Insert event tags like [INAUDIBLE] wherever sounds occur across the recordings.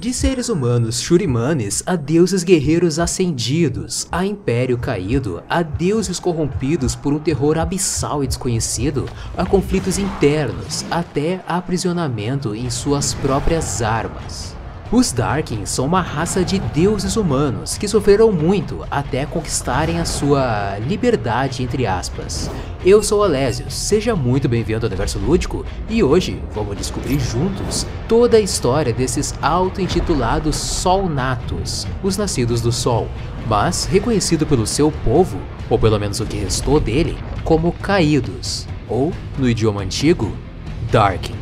De seres humanos shurimanes a deuses guerreiros ascendidos, a império caído, a deuses corrompidos por um terror abissal e desconhecido, a conflitos internos, até a aprisionamento em suas próprias armas. Os Darkin são uma raça de deuses humanos que sofreram muito até conquistarem a sua liberdade entre aspas. Eu sou Alésios, seja muito bem-vindo ao Universo Lúdico e hoje vamos descobrir juntos toda a história desses auto-intitulados Solnatos, os nascidos do Sol, mas reconhecido pelo seu povo, ou pelo menos o que restou dele, como Caídos, ou, no idioma antigo, Darkin.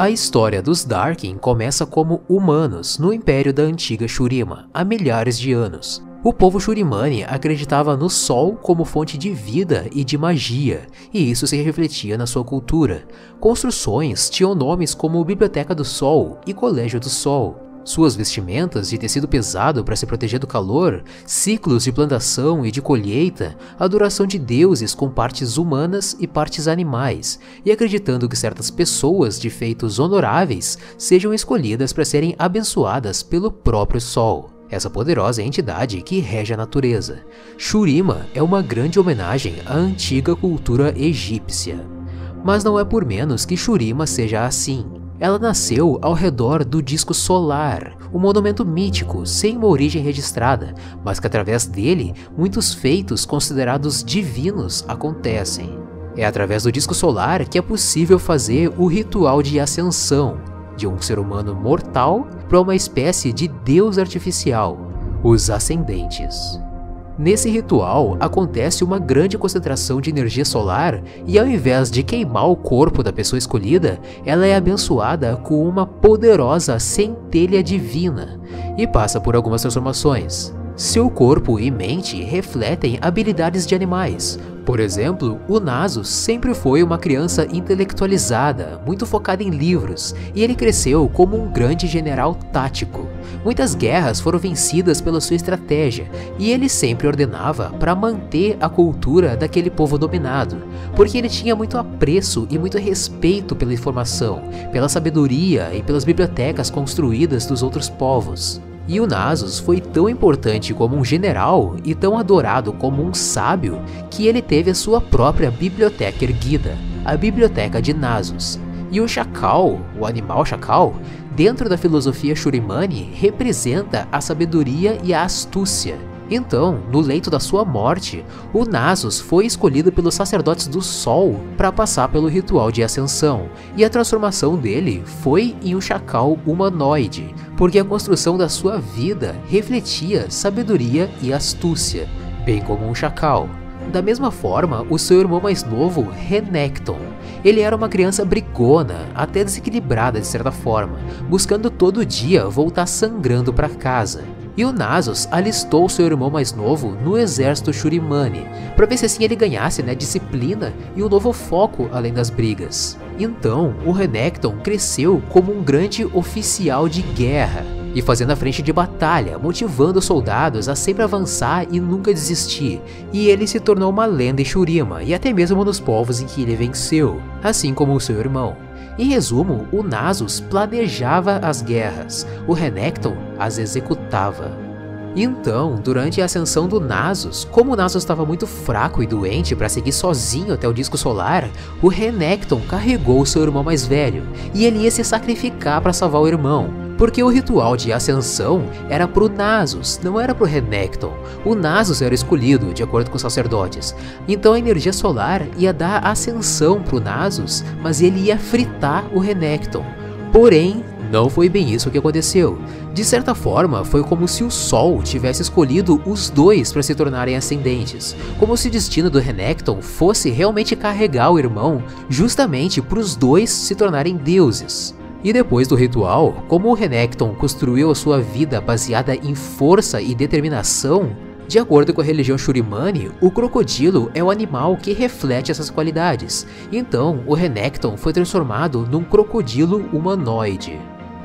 A história dos Darkin começa como humanos no império da antiga Shurima, há milhares de anos. O povo Shurimani acreditava no Sol como fonte de vida e de magia, e isso se refletia na sua cultura. Construções tinham nomes como Biblioteca do Sol e Colégio do Sol. Suas vestimentas de tecido pesado para se proteger do calor, ciclos de plantação e de colheita, adoração de deuses com partes humanas e partes animais, e acreditando que certas pessoas de feitos honoráveis sejam escolhidas para serem abençoadas pelo próprio Sol essa poderosa entidade que rege a natureza. Shurima é uma grande homenagem à antiga cultura egípcia. Mas não é por menos que Shurima seja assim. Ela nasceu ao redor do disco solar, um monumento mítico sem uma origem registrada, mas que através dele muitos feitos considerados divinos acontecem. É através do disco solar que é possível fazer o ritual de ascensão de um ser humano mortal para uma espécie de deus artificial, os ascendentes. Nesse ritual acontece uma grande concentração de energia solar e ao invés de queimar o corpo da pessoa escolhida, ela é abençoada com uma poderosa centelha divina e passa por algumas transformações. Seu corpo e mente refletem habilidades de animais. Por exemplo, o Naso sempre foi uma criança intelectualizada, muito focada em livros, e ele cresceu como um grande general tático. Muitas guerras foram vencidas pela sua estratégia, e ele sempre ordenava para manter a cultura daquele povo dominado, porque ele tinha muito apreço e muito respeito pela informação, pela sabedoria e pelas bibliotecas construídas dos outros povos. E o Nasus foi tão importante como um general e tão adorado como um sábio que ele teve a sua própria biblioteca erguida, a Biblioteca de Nasus. E o chacal, o animal chacal, dentro da filosofia Shurimani, representa a sabedoria e a astúcia. Então, no leito da sua morte, o Nasus foi escolhido pelos sacerdotes do Sol para passar pelo ritual de ascensão, e a transformação dele foi em um chacal humanoide, porque a construção da sua vida refletia sabedoria e astúcia, bem como um chacal. Da mesma forma, o seu irmão mais novo, Renekton. Ele era uma criança brigona, até desequilibrada de certa forma, buscando todo dia voltar sangrando para casa e o Nasus alistou seu irmão mais novo no exército Shurimani, para ver se assim ele ganhasse né, disciplina e um novo foco além das brigas. Então, o Renekton cresceu como um grande oficial de guerra, e fazendo a frente de batalha, motivando os soldados a sempre avançar e nunca desistir, e ele se tornou uma lenda em Shurima e até mesmo nos povos em que ele venceu, assim como o seu irmão. Em resumo, o Nasus planejava as guerras, o Renekton as executava. Então, durante a ascensão do Nasus, como o Nasus estava muito fraco e doente para seguir sozinho até o disco solar, o Renekton carregou seu irmão mais velho, e ele ia se sacrificar para salvar o irmão, porque o ritual de ascensão era pro Nasus, não era pro Renekton. O Nasus era escolhido, de acordo com os sacerdotes. Então a energia solar ia dar ascensão pro Nasus, mas ele ia fritar o Renekton. Porém, não foi bem isso que aconteceu. De certa forma, foi como se o Sol tivesse escolhido os dois para se tornarem ascendentes, como se o destino do Renekton fosse realmente carregar o irmão justamente para os dois se tornarem deuses. E depois do ritual, como o Renekton construiu a sua vida baseada em força e determinação, de acordo com a religião Shurimani, o crocodilo é o animal que reflete essas qualidades. Então, o Renekton foi transformado num crocodilo humanoide.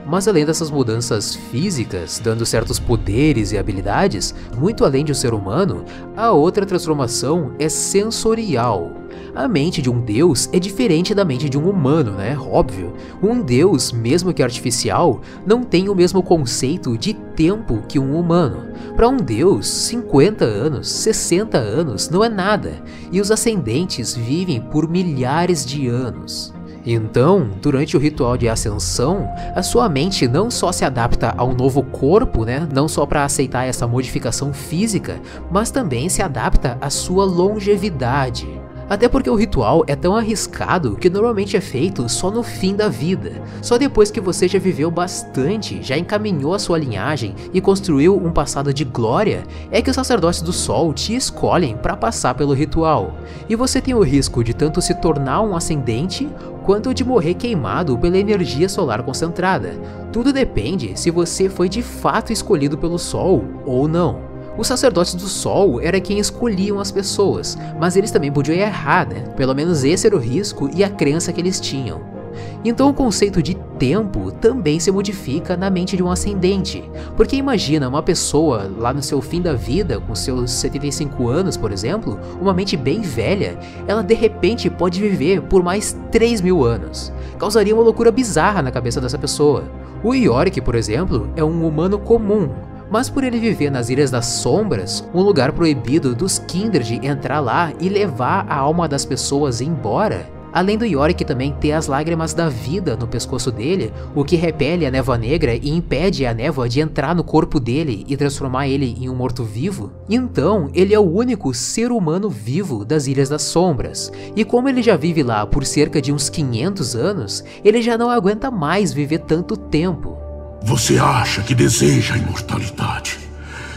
Mas além dessas mudanças físicas, dando certos poderes e habilidades, muito além de um ser humano, a outra transformação é sensorial. A mente de um deus é diferente da mente de um humano, né? Óbvio. Um deus, mesmo que artificial, não tem o mesmo conceito de tempo que um humano. Para um deus, 50 anos, 60 anos não é nada, e os ascendentes vivem por milhares de anos. Então, durante o ritual de ascensão, a sua mente não só se adapta ao novo corpo, né, não só para aceitar essa modificação física, mas também se adapta à sua longevidade. Até porque o ritual é tão arriscado que normalmente é feito só no fim da vida. Só depois que você já viveu bastante, já encaminhou a sua linhagem e construiu um passado de glória, é que os sacerdotes do sol te escolhem para passar pelo ritual. E você tem o risco de tanto se tornar um ascendente quanto de morrer queimado pela energia solar concentrada. Tudo depende se você foi de fato escolhido pelo sol ou não. Os sacerdotes do sol era quem escolhiam as pessoas, mas eles também podiam errar, né? Pelo menos esse era o risco e a crença que eles tinham. Então o conceito de tempo também se modifica na mente de um ascendente, porque imagina uma pessoa lá no seu fim da vida, com seus 75 anos, por exemplo, uma mente bem velha, ela de repente pode viver por mais 3 mil anos. Causaria uma loucura bizarra na cabeça dessa pessoa. O Yorick, por exemplo, é um humano comum, mas por ele viver nas Ilhas das Sombras, um lugar proibido dos Kindred entrar lá e levar a alma das pessoas embora, Além do Yorick também ter as lágrimas da vida no pescoço dele, o que repele a névoa negra e impede a névoa de entrar no corpo dele e transformar ele em um morto-vivo, então ele é o único ser humano vivo das Ilhas das Sombras. E como ele já vive lá por cerca de uns 500 anos, ele já não aguenta mais viver tanto tempo. Você acha que deseja a imortalidade?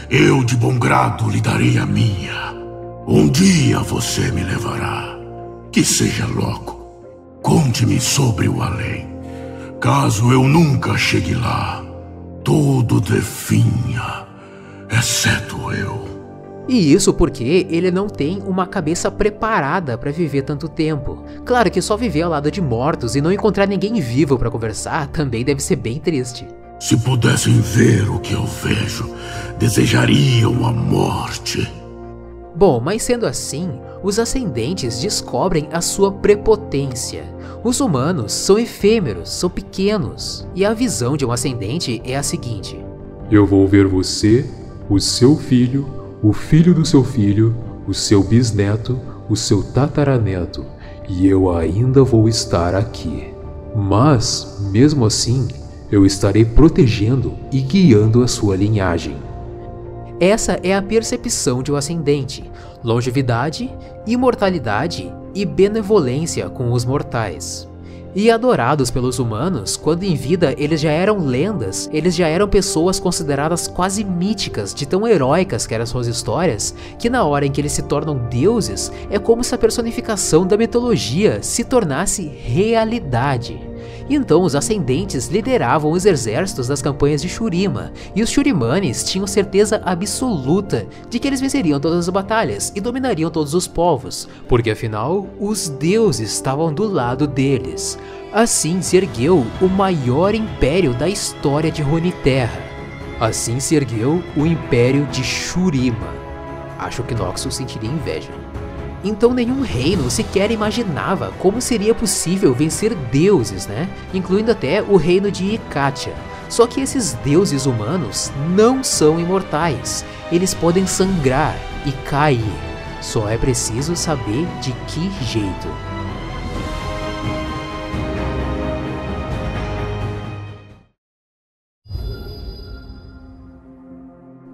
Eu, de bom grado, lhe darei a minha. Um dia você me levará. Que seja logo. Conte-me sobre o além. Caso eu nunca chegue lá, tudo definha, exceto eu. E isso porque ele não tem uma cabeça preparada para viver tanto tempo. Claro que só viver ao lado de mortos e não encontrar ninguém vivo para conversar também deve ser bem triste. Se pudessem ver o que eu vejo, desejariam a morte. Bom, mas sendo assim, os ascendentes descobrem a sua prepotência. Os humanos são efêmeros, são pequenos, e a visão de um ascendente é a seguinte: Eu vou ver você, o seu filho, o filho do seu filho, o seu bisneto, o seu tataraneto, e eu ainda vou estar aqui. Mas, mesmo assim, eu estarei protegendo e guiando a sua linhagem. Essa é a percepção de um ascendente: longevidade, imortalidade e benevolência com os mortais. E adorados pelos humanos, quando em vida eles já eram lendas, eles já eram pessoas consideradas quase míticas, de tão heróicas que eram suas histórias, que na hora em que eles se tornam deuses, é como se a personificação da mitologia se tornasse realidade. Então os ascendentes lideravam os exércitos das campanhas de Shurima, e os Shurimanes tinham certeza absoluta de que eles venceriam todas as batalhas e dominariam todos os povos, porque afinal os deuses estavam do lado deles. Assim se ergueu o maior império da história de Runeterra. Assim se ergueu o Império de Shurima. Acho que Noxus sentiria inveja. Então nenhum reino sequer imaginava como seria possível vencer deuses, né? Incluindo até o reino de Ikatia. Só que esses deuses humanos não são imortais. Eles podem sangrar e cair. Só é preciso saber de que jeito.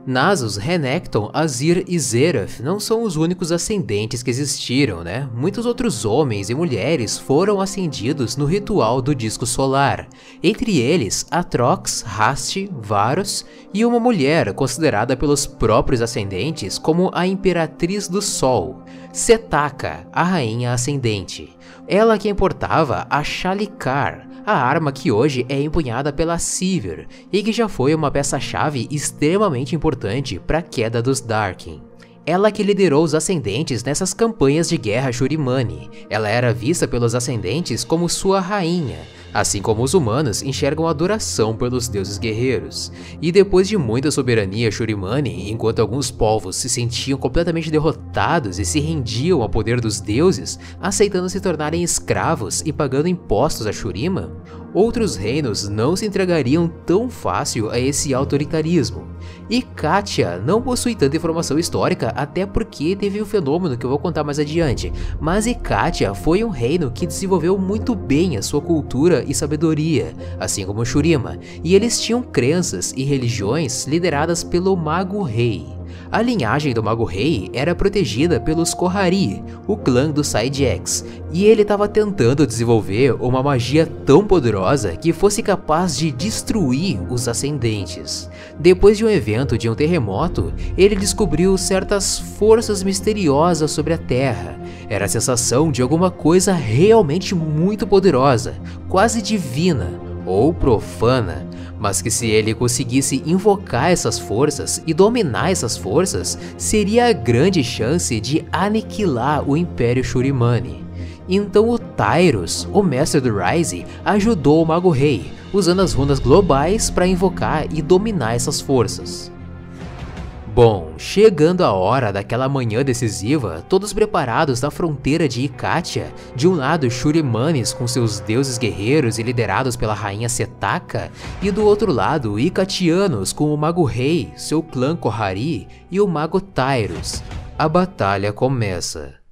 Nasus, Renekton, Azir e Zerath não são os únicos ascendentes que existiram, né? Muitos outros homens e mulheres foram ascendidos no ritual do disco solar. Entre eles, Atrox, Rast, Varus e uma mulher considerada pelos próprios ascendentes como a Imperatriz do Sol, Setaka, a Rainha Ascendente. Ela que importava a Shalikar, a arma que hoje é empunhada pela Sivir e que já foi uma peça-chave extremamente importante para a queda dos Darkin. Ela que liderou os ascendentes nessas campanhas de guerra Shurimani. Ela era vista pelos ascendentes como sua rainha, assim como os humanos enxergam adoração pelos deuses guerreiros. E depois de muita soberania Shurimani, enquanto alguns povos se sentiam completamente derrotados e se rendiam ao poder dos deuses, aceitando se tornarem escravos e pagando impostos a Shurima, outros reinos não se entregariam tão fácil a esse autoritarismo. E Katia não possui tanta informação histórica, até porque teve um fenômeno que eu vou contar mais adiante, mas Katia foi um reino que desenvolveu muito bem a sua cultura e sabedoria, assim como Shurima, e eles tinham crenças e religiões lideradas pelo Mago Rei. A linhagem do Mago Rei era protegida pelos Kohari, o clã do Side-X, e ele estava tentando desenvolver uma magia tão poderosa que fosse capaz de destruir os Ascendentes. Depois de um evento de um terremoto, ele descobriu certas forças misteriosas sobre a Terra. Era a sensação de alguma coisa realmente muito poderosa, quase divina ou profana, mas que se ele conseguisse invocar essas forças e dominar essas forças, seria a grande chance de aniquilar o Império Shurimani. Então o Tyrus, o mestre do Rise, ajudou o Mago Rei, usando as runas globais para invocar e dominar essas forças. Bom, chegando a hora daquela manhã decisiva, todos preparados na fronteira de Ikatia, de um lado Shurimanes com seus deuses guerreiros e liderados pela rainha Setaka, e do outro lado Ikatianos com o Mago Rei, seu clã Kohari e o Mago Tyrus. A batalha começa.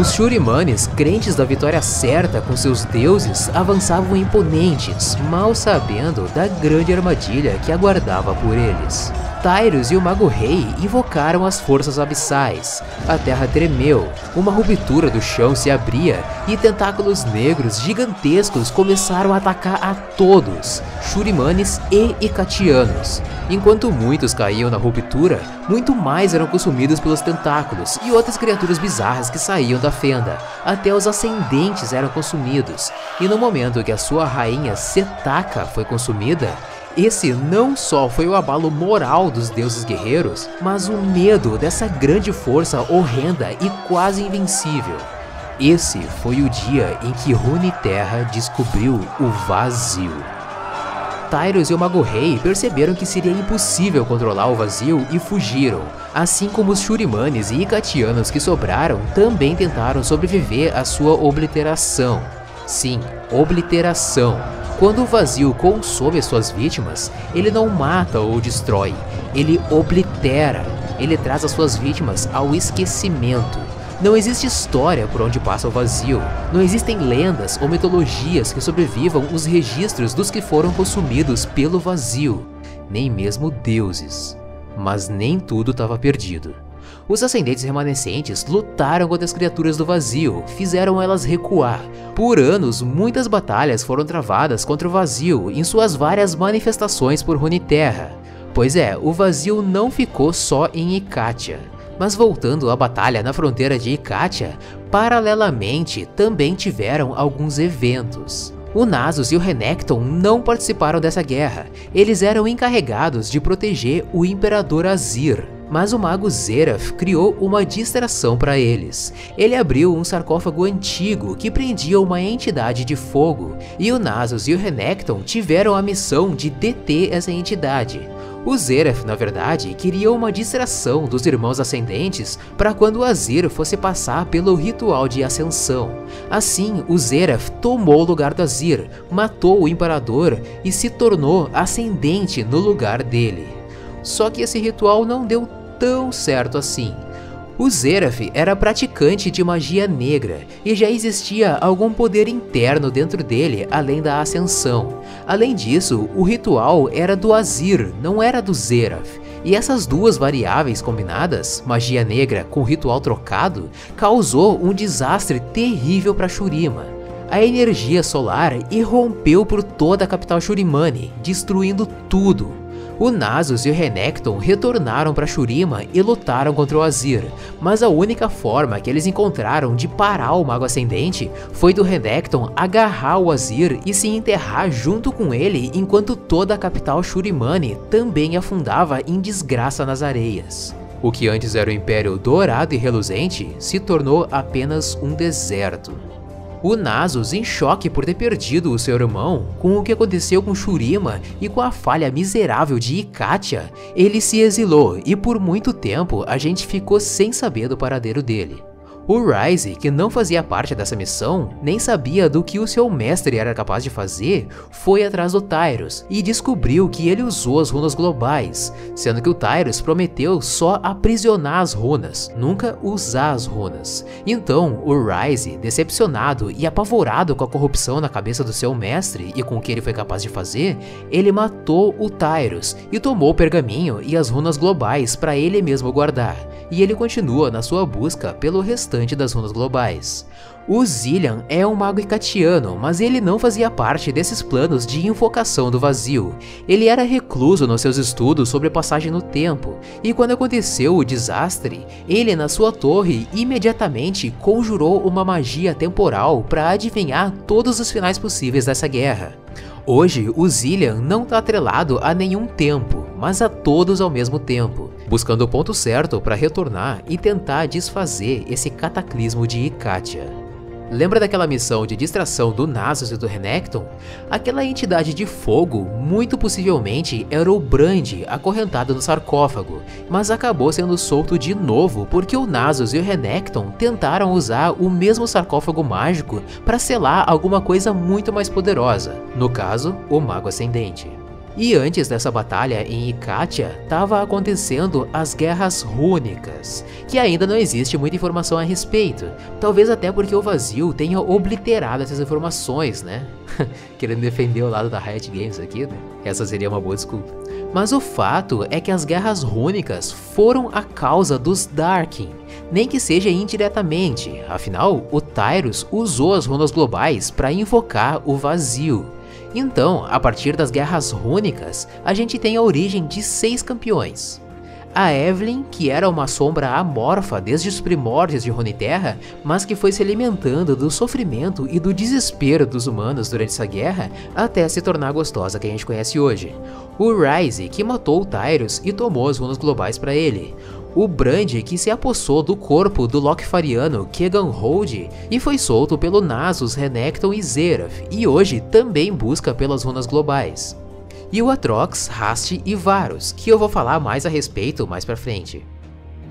Os Shurimanes, crentes da vitória certa com seus deuses, avançavam imponentes, mal sabendo da grande armadilha que aguardava por eles. Tyrus e o Mago Rei invocaram as forças abissais. A terra tremeu, uma ruptura do chão se abria e tentáculos negros gigantescos começaram a atacar a todos, Shurimanes e Ikatianos. Enquanto muitos caíam na ruptura, muito mais eram consumidos pelos tentáculos e outras criaturas bizarras que saíam da fenda. Até os ascendentes eram consumidos, e no momento que a sua rainha Setaka foi consumida, esse não só foi o abalo moral dos deuses guerreiros, mas o medo dessa grande força horrenda e quase invencível. Esse foi o dia em que Runeterra descobriu o vazio. Tyrus e o Mago Rei perceberam que seria impossível controlar o vazio e fugiram, assim como os Shurimanes e Ikatianos que sobraram também tentaram sobreviver à sua obliteração. Sim, obliteração. Quando o vazio consome suas vítimas, ele não mata ou destrói, ele oblitera, ele traz as suas vítimas ao esquecimento. Não existe história por onde passa o vazio, não existem lendas ou mitologias que sobrevivam os registros dos que foram consumidos pelo vazio, nem mesmo deuses. Mas nem tudo estava perdido. Os ascendentes remanescentes lutaram contra as criaturas do vazio, fizeram elas recuar. Por anos, muitas batalhas foram travadas contra o vazio em suas várias manifestações por Runeterra. Pois é, o vazio não ficou só em Ikatia. Mas voltando à batalha na fronteira de Ikatia, paralelamente também tiveram alguns eventos. O Nasus e o Renekton não participaram dessa guerra, eles eram encarregados de proteger o Imperador Azir, mas o mago Zeraf criou uma distração para eles. Ele abriu um sarcófago antigo que prendia uma entidade de fogo, e o Nasus e o Renekton tiveram a missão de deter essa entidade. O Zeraf, na verdade, queria uma distração dos irmãos ascendentes para quando o Azir fosse passar pelo ritual de ascensão. Assim, o Zeraf tomou o lugar do Azir, matou o imperador e se tornou ascendente no lugar dele. Só que esse ritual não deu tão certo assim. O Zeraf era praticante de magia negra e já existia algum poder interno dentro dele além da ascensão. Além disso, o ritual era do Azir, não era do Zeraf. E essas duas variáveis combinadas, magia negra com ritual trocado, causou um desastre terrível para Shurima. A energia solar irrompeu por toda a capital Shurimani, destruindo tudo, o Nasus e o Renekton retornaram para Shurima e lutaram contra o Azir, mas a única forma que eles encontraram de parar o Mago Ascendente foi do Renekton agarrar o Azir e se enterrar junto com ele enquanto toda a capital Shurimani também afundava em desgraça nas areias. O que antes era um império dourado e reluzente se tornou apenas um deserto. O Nasus, em choque por ter perdido o seu irmão, com o que aconteceu com Shurima e com a falha miserável de Ikatia, ele se exilou e por muito tempo a gente ficou sem saber do paradeiro dele. O Ryze, que não fazia parte dessa missão, nem sabia do que o seu mestre era capaz de fazer, foi atrás do Tyrus e descobriu que ele usou as runas globais, sendo que o Tyrus prometeu só aprisionar as runas, nunca usar as runas. Então, o Ryze, decepcionado e apavorado com a corrupção na cabeça do seu mestre e com o que ele foi capaz de fazer, ele matou o Tyrus e tomou o pergaminho e as runas globais para ele mesmo guardar, e ele continua na sua busca pelo restante restante das runas globais. O Zillian é um mago icatiano, mas ele não fazia parte desses planos de invocação do vazio. Ele era recluso nos seus estudos sobre passagem no tempo, e quando aconteceu o desastre, ele na sua torre imediatamente conjurou uma magia temporal para adivinhar todos os finais possíveis dessa guerra. Hoje, o Zillian não está atrelado a nenhum tempo, mas a todos ao mesmo tempo, buscando o ponto certo para retornar e tentar desfazer esse cataclismo de Ikatia. Lembra daquela missão de distração do Nasus e do Renekton? Aquela entidade de fogo muito possivelmente era o Brand acorrentado no sarcófago, mas acabou sendo solto de novo porque o Nasus e o Renekton tentaram usar o mesmo sarcófago mágico para selar alguma coisa muito mais poderosa, no caso, o Mago Ascendente. E antes dessa batalha em Ikatia, estava acontecendo as Guerras Rúnicas, que ainda não existe muita informação a respeito, talvez até porque o vazio tenha obliterado essas informações, né? [LAUGHS] Querendo defender o lado da Riot Games aqui, né? Essa seria uma boa desculpa. Mas o fato é que as Guerras Rúnicas foram a causa dos Darkin, nem que seja indiretamente, afinal, o Tyrus usou as runas globais para invocar o vazio. Então, a partir das Guerras Rúnicas, a gente tem a origem de seis campeões. A Evelyn, que era uma sombra amorfa desde os primórdios de Runeterra, mas que foi se alimentando do sofrimento e do desespero dos humanos durante essa guerra até se tornar a gostosa que a gente conhece hoje. O Ryze, que matou o Tyrus e tomou as runas globais para ele o Brand que se apossou do corpo do Locfariano Kegan Hold e foi solto pelo Nasus, Renekton e Zerath, e hoje também busca pelas runas globais. E o Atrox, Rast e Varus, que eu vou falar mais a respeito mais pra frente.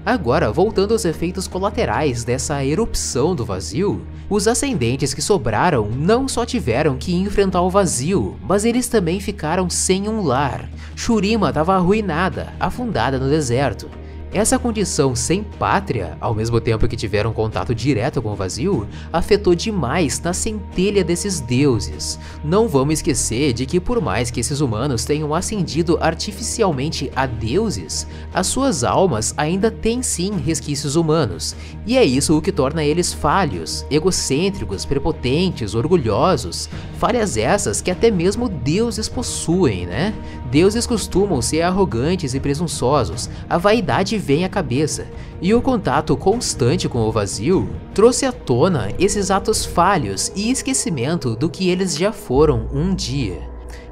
Agora, voltando aos efeitos colaterais dessa erupção do vazio, os ascendentes que sobraram não só tiveram que enfrentar o vazio, mas eles também ficaram sem um lar. Shurima estava arruinada, afundada no deserto, essa condição sem pátria, ao mesmo tempo que tiveram contato direto com o vazio, afetou demais na centelha desses deuses. Não vamos esquecer de que por mais que esses humanos tenham ascendido artificialmente a deuses, as suas almas ainda têm sim resquícios humanos, e é isso o que torna eles falhos, egocêntricos, prepotentes, orgulhosos, falhas essas que até mesmo deuses possuem, né? Deuses costumam ser arrogantes e presunçosos, a vaidade vem à cabeça, e o contato constante com o vazio trouxe à tona esses atos falhos e esquecimento do que eles já foram um dia.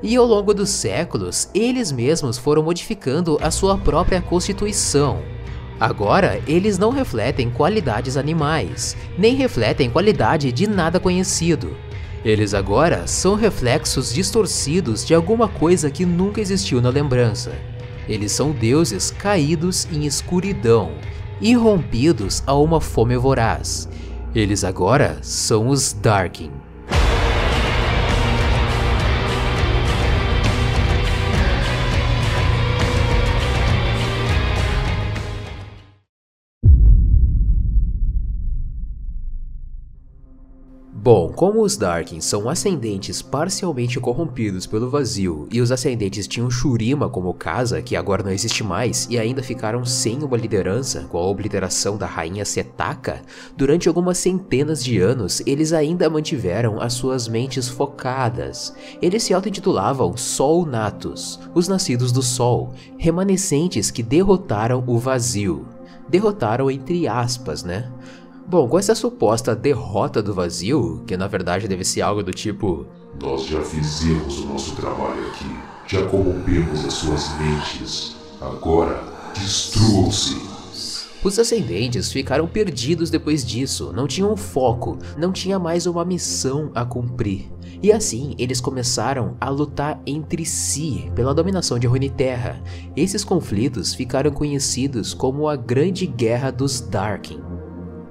E ao longo dos séculos, eles mesmos foram modificando a sua própria constituição. Agora, eles não refletem qualidades animais, nem refletem qualidade de nada conhecido, eles agora são reflexos distorcidos de alguma coisa que nunca existiu na lembrança. Eles são deuses caídos em escuridão, irrompidos a uma fome voraz. Eles agora são os Darkin. Bom, como os Darkins são ascendentes parcialmente corrompidos pelo vazio e os ascendentes tinham Shurima como casa, que agora não existe mais, e ainda ficaram sem uma liderança com a obliteração da rainha Setaka, durante algumas centenas de anos eles ainda mantiveram as suas mentes focadas. Eles se auto-intitulavam Sol Natus, os nascidos do Sol, remanescentes que derrotaram o vazio. Derrotaram entre aspas, né? Bom, com essa suposta derrota do vazio, que na verdade deve ser algo do tipo: Nós já fizemos o nosso trabalho aqui, já corrompemos as suas mentes, agora destruam-se. Os ascendentes ficaram perdidos depois disso, não tinham foco, não tinha mais uma missão a cumprir. E assim eles começaram a lutar entre si pela dominação de Runeterra. Esses conflitos ficaram conhecidos como a Grande Guerra dos Darkin.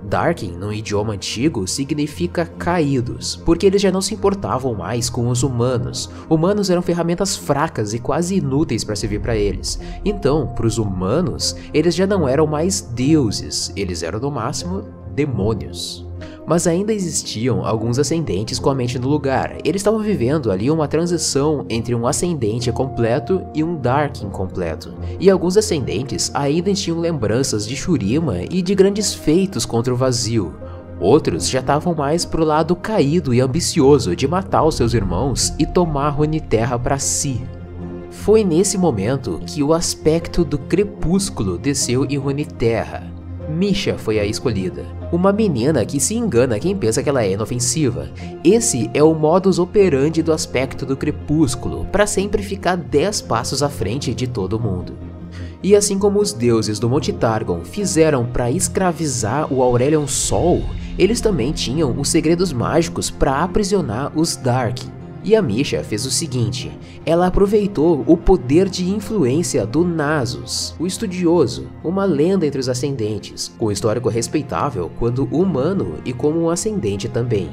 Darkin, no idioma antigo, significa caídos, porque eles já não se importavam mais com os humanos. Humanos eram ferramentas fracas e quase inúteis para servir para eles. Então, para os humanos, eles já não eram mais deuses, eles eram no máximo demônios mas ainda existiam alguns ascendentes com a mente no lugar. Eles estavam vivendo ali uma transição entre um ascendente completo e um Dark incompleto. E alguns ascendentes ainda tinham lembranças de Shurima e de grandes feitos contra o vazio. Outros já estavam mais pro lado caído e ambicioso de matar os seus irmãos e tomar Runeterra para si. Foi nesse momento que o aspecto do crepúsculo desceu em Runeterra. Misha foi a escolhida. Uma menina que se engana quem pensa que ela é inofensiva. Esse é o modus operandi do aspecto do crepúsculo, para sempre ficar 10 passos à frente de todo mundo. E assim como os deuses do Monte Targon fizeram para escravizar o Aurelion Sol, eles também tinham os segredos mágicos para aprisionar os Dark. E a Misha fez o seguinte: ela aproveitou o poder de influência do Nasus, o estudioso, uma lenda entre os ascendentes, com histórico respeitável quando humano e como um ascendente também.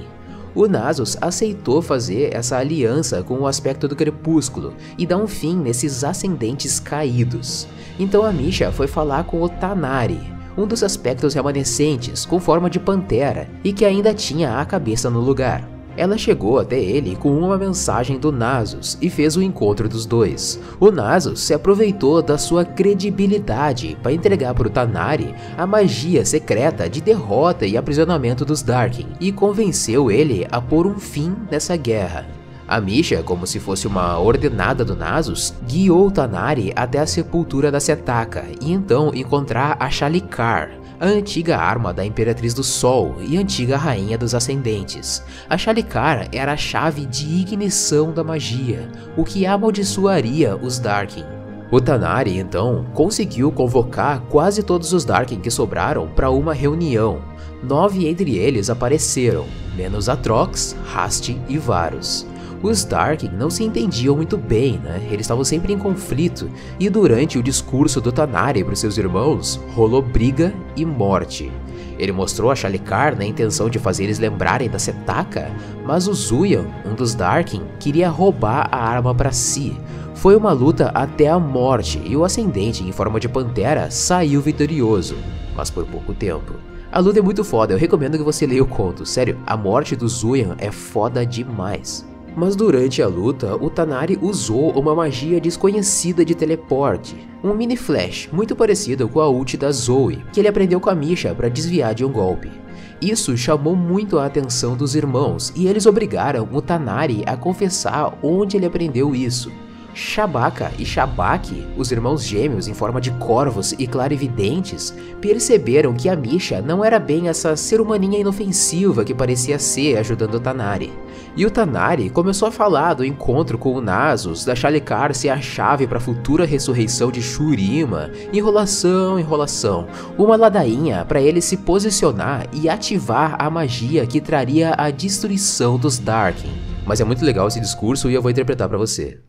O Nasus aceitou fazer essa aliança com o aspecto do crepúsculo e dar um fim nesses ascendentes caídos. Então a Misha foi falar com o Tanari, um dos aspectos remanescentes com forma de pantera e que ainda tinha a cabeça no lugar. Ela chegou até ele com uma mensagem do Nasus e fez o encontro dos dois. O Nasus se aproveitou da sua credibilidade para entregar para o Tanari a magia secreta de derrota e aprisionamento dos Darkin e convenceu ele a pôr um fim nessa guerra. A Misha, como se fosse uma ordenada do Nasus, guiou Tanari até a sepultura da Setaka e então encontrar a Shalikar, a antiga arma da Imperatriz do Sol e antiga Rainha dos Ascendentes. A Shalikar era a chave de ignição da magia, o que amaldiçoaria os Darkin. O Tanari, então, conseguiu convocar quase todos os Darkin que sobraram para uma reunião. Nove entre eles apareceram, menos Atrox, Rast e Varus. Os Darkin não se entendiam muito bem, né? Eles estavam sempre em conflito, e durante o discurso do Tanari para seus irmãos, rolou briga e morte. Ele mostrou a Shalikar na intenção de fazer eles lembrarem da Setaka, mas o Zuyan, um dos Darkin, queria roubar a arma para si. Foi uma luta até a morte e o Ascendente, em forma de pantera, saiu vitorioso, mas por pouco tempo. A luta é muito foda, eu recomendo que você leia o conto, sério, a morte do Zuyan é foda demais. Mas durante a luta, o Tanari usou uma magia desconhecida de teleporte, um mini flash muito parecido com a ult da Zoe, que ele aprendeu com a Misha para desviar de um golpe. Isso chamou muito a atenção dos irmãos e eles obrigaram o Tanari a confessar onde ele aprendeu isso. Shabaka e Shabaki, os irmãos gêmeos em forma de corvos e clarividentes, perceberam que a Misha não era bem essa ser humaninha inofensiva que parecia ser ajudando o Tanari. E o Tanari começou a falar do encontro com o Nasus, da Shalikar ser a chave para a futura ressurreição de Shurima, enrolação, enrolação, uma ladainha para ele se posicionar e ativar a magia que traria a destruição dos Darkin. Mas é muito legal esse discurso e eu vou interpretar para você.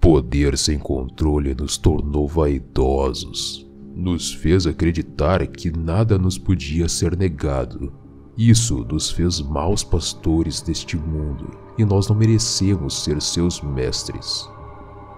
Poder sem controle nos tornou vaidosos. Nos fez acreditar que nada nos podia ser negado. Isso nos fez maus pastores deste mundo e nós não merecemos ser seus mestres.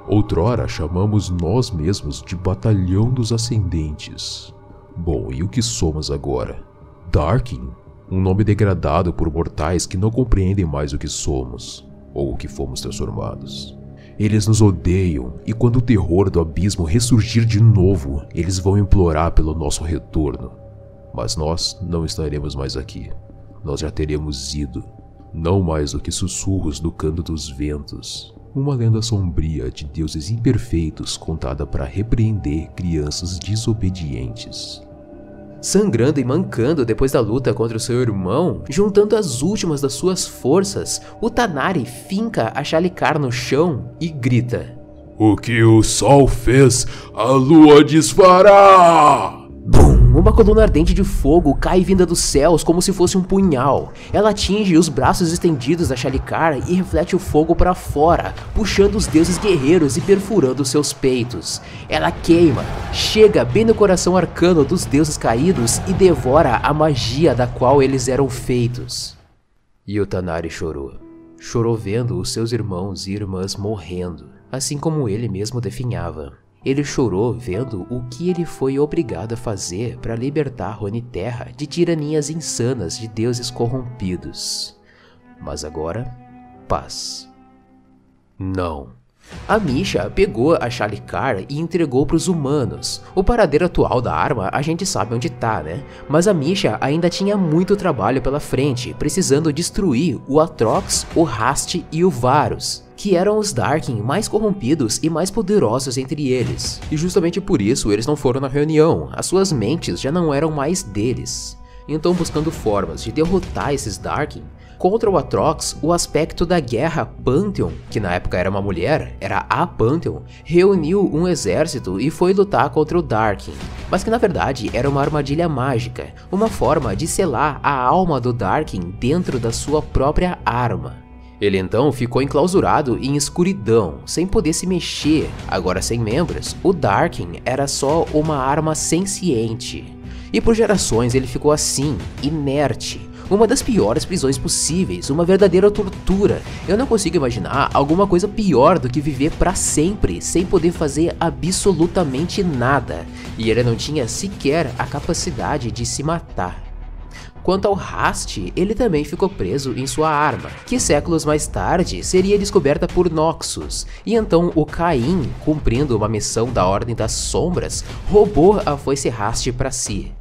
Outrora chamamos nós mesmos de Batalhão dos Ascendentes. Bom, e o que somos agora? Darkin? Um nome degradado por mortais que não compreendem mais o que somos ou o que fomos transformados. Eles nos odeiam e quando o terror do abismo ressurgir de novo, eles vão implorar pelo nosso retorno. Mas nós não estaremos mais aqui. Nós já teremos ido. Não mais do que sussurros do canto dos ventos. Uma lenda sombria de deuses imperfeitos contada para repreender crianças desobedientes sangrando e mancando depois da luta contra o seu irmão, juntando as últimas das suas forças, o Tanari finca a Shalikar no chão e grita: O que o sol fez, a lua desfará! Uma coluna ardente de fogo cai vinda dos céus como se fosse um punhal. Ela atinge os braços estendidos da Shalikar e reflete o fogo para fora, puxando os deuses guerreiros e perfurando seus peitos. Ela queima, chega bem no coração arcano dos deuses caídos e devora a magia da qual eles eram feitos. E o Tanari chorou. Chorou vendo os seus irmãos e irmãs morrendo, assim como ele mesmo definhava. Ele chorou vendo o que ele foi obrigado a fazer para libertar Rony Terra de tiranias insanas de deuses corrompidos. Mas agora, paz. Não. A Misha pegou a Shalikar e entregou para os humanos. O paradeiro atual da arma a gente sabe onde tá, né? Mas a Misha ainda tinha muito trabalho pela frente, precisando destruir o Atrox, o Rast e o Varus que eram os Darkin mais corrompidos e mais poderosos entre eles. E justamente por isso eles não foram na reunião, as suas mentes já não eram mais deles. Então buscando formas de derrotar esses Darkin, contra o Atrox, o aspecto da guerra Pantheon, que na época era uma mulher, era a Pantheon, reuniu um exército e foi lutar contra o Darkin, mas que na verdade era uma armadilha mágica, uma forma de selar a alma do Darkin dentro da sua própria arma. Ele então ficou enclausurado em escuridão, sem poder se mexer. Agora sem membros, o Darkin era só uma arma senciente. E por gerações ele ficou assim, inerte. Uma das piores prisões possíveis, uma verdadeira tortura. Eu não consigo imaginar alguma coisa pior do que viver para sempre, sem poder fazer absolutamente nada. E ele não tinha sequer a capacidade de se matar. Quanto ao Rast, ele também ficou preso em sua arma, que séculos mais tarde seria descoberta por Noxus, e então o Caim, cumprindo uma missão da Ordem das Sombras, roubou a foice Rast para si.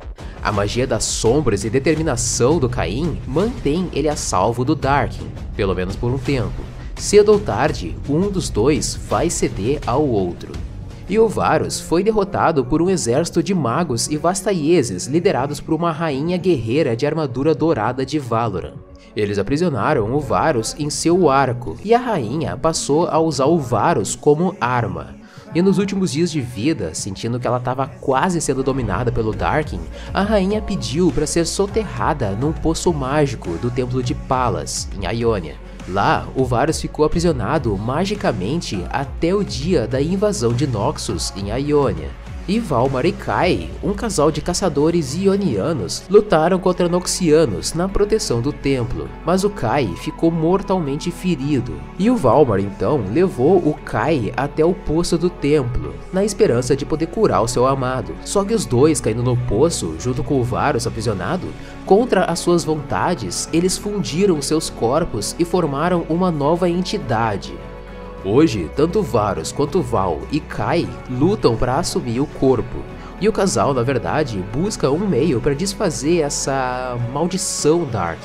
A magia das sombras e determinação do Caim mantém ele a salvo do Darkin, pelo menos por um tempo. Cedo ou tarde, um dos dois vai ceder ao outro e foi derrotado por um exército de magos e vastaieses liderados por uma rainha guerreira de armadura dourada de Valoran. Eles aprisionaram o Varus em seu arco, e a rainha passou a usar o Varus como arma. E nos últimos dias de vida, sentindo que ela estava quase sendo dominada pelo Darkin, a rainha pediu para ser soterrada num poço mágico do templo de Palas, em Ionia. Lá, o Varus ficou aprisionado magicamente até o dia da invasão de Noxus em Ionia e Valmar e Kai, um casal de caçadores ionianos, lutaram contra Noxianos na proteção do templo, mas o Kai ficou mortalmente ferido, e o Valmar então levou o Kai até o poço do templo, na esperança de poder curar o seu amado. Só que os dois caindo no poço, junto com o Varus aprisionado, contra as suas vontades, eles fundiram seus corpos e formaram uma nova entidade, Hoje, tanto Varus quanto Val e Kai lutam para assumir o corpo. E o casal, na verdade, busca um meio para desfazer essa maldição Dark.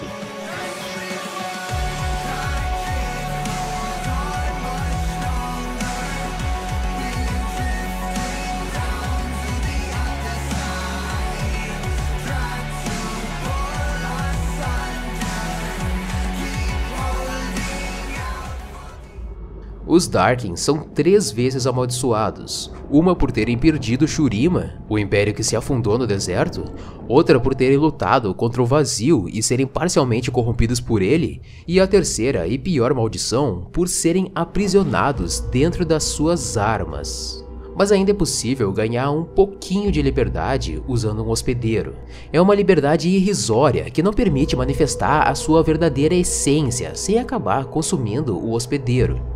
Os Darkin são três vezes amaldiçoados, uma por terem perdido Shurima, o império que se afundou no deserto, outra por terem lutado contra o vazio e serem parcialmente corrompidos por ele, e a terceira e pior maldição por serem aprisionados dentro das suas armas. Mas ainda é possível ganhar um pouquinho de liberdade usando um hospedeiro. É uma liberdade irrisória que não permite manifestar a sua verdadeira essência sem acabar consumindo o hospedeiro.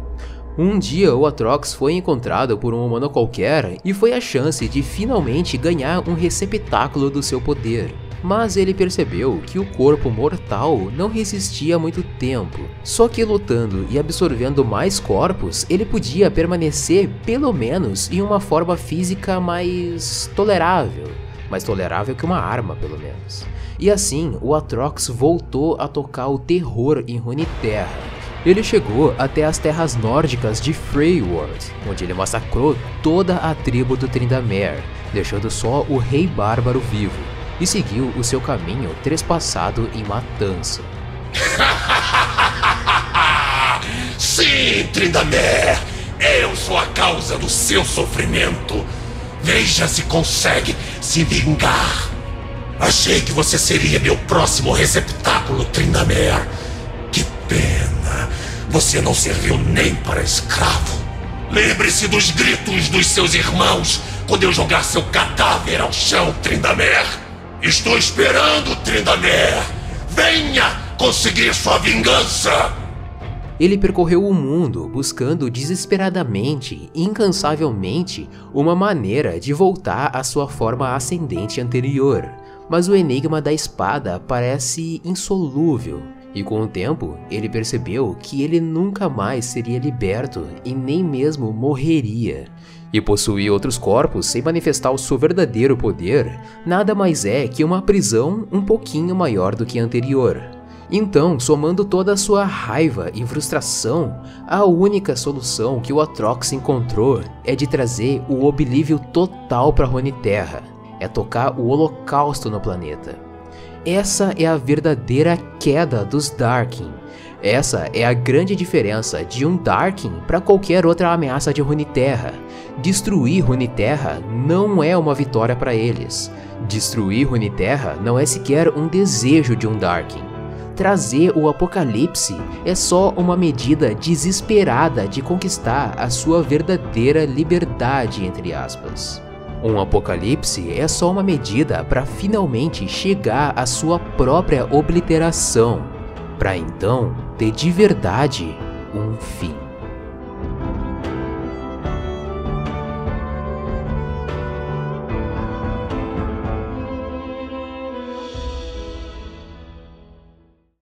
Um dia o Atrox foi encontrado por um humano qualquer e foi a chance de finalmente ganhar um receptáculo do seu poder. Mas ele percebeu que o corpo mortal não resistia muito tempo. Só que lutando e absorvendo mais corpos, ele podia permanecer pelo menos em uma forma física mais tolerável. Mais tolerável que uma arma, pelo menos. E assim, o Atrox voltou a tocar o terror em Runeterra ele chegou até as terras nórdicas de Freyward, onde ele massacrou toda a tribo do Tryndamere, deixando só o rei bárbaro vivo, e seguiu o seu caminho trespassado em matança. [LAUGHS] Sim, Tryndamere! Eu sou a causa do seu sofrimento! Veja se consegue se vingar! Achei que você seria meu próximo receptáculo, Trindamer. Que pena. Você não serviu nem para escravo. Lembre-se dos gritos dos seus irmãos quando eu jogar seu cadáver ao chão, Trindamer. Estou esperando, Trindamer. Venha conseguir sua vingança. Ele percorreu o mundo buscando desesperadamente incansavelmente uma maneira de voltar à sua forma ascendente anterior, mas o enigma da espada parece insolúvel. E com o tempo, ele percebeu que ele nunca mais seria liberto e nem mesmo morreria. E possuir outros corpos sem manifestar o seu verdadeiro poder nada mais é que uma prisão um pouquinho maior do que a anterior. Então, somando toda a sua raiva e frustração, a única solução que o Atrox encontrou é de trazer o oblívio total para Terra, é tocar o holocausto no planeta. Essa é a verdadeira queda dos Darkin. Essa é a grande diferença de um Darkin para qualquer outra ameaça de Runeterra. Destruir Runeterra não é uma vitória para eles. Destruir Runeterra não é sequer um desejo de um Darkin. Trazer o apocalipse é só uma medida desesperada de conquistar a sua verdadeira liberdade, entre aspas. Um apocalipse é só uma medida para finalmente chegar à sua própria obliteração, para então ter de verdade um fim.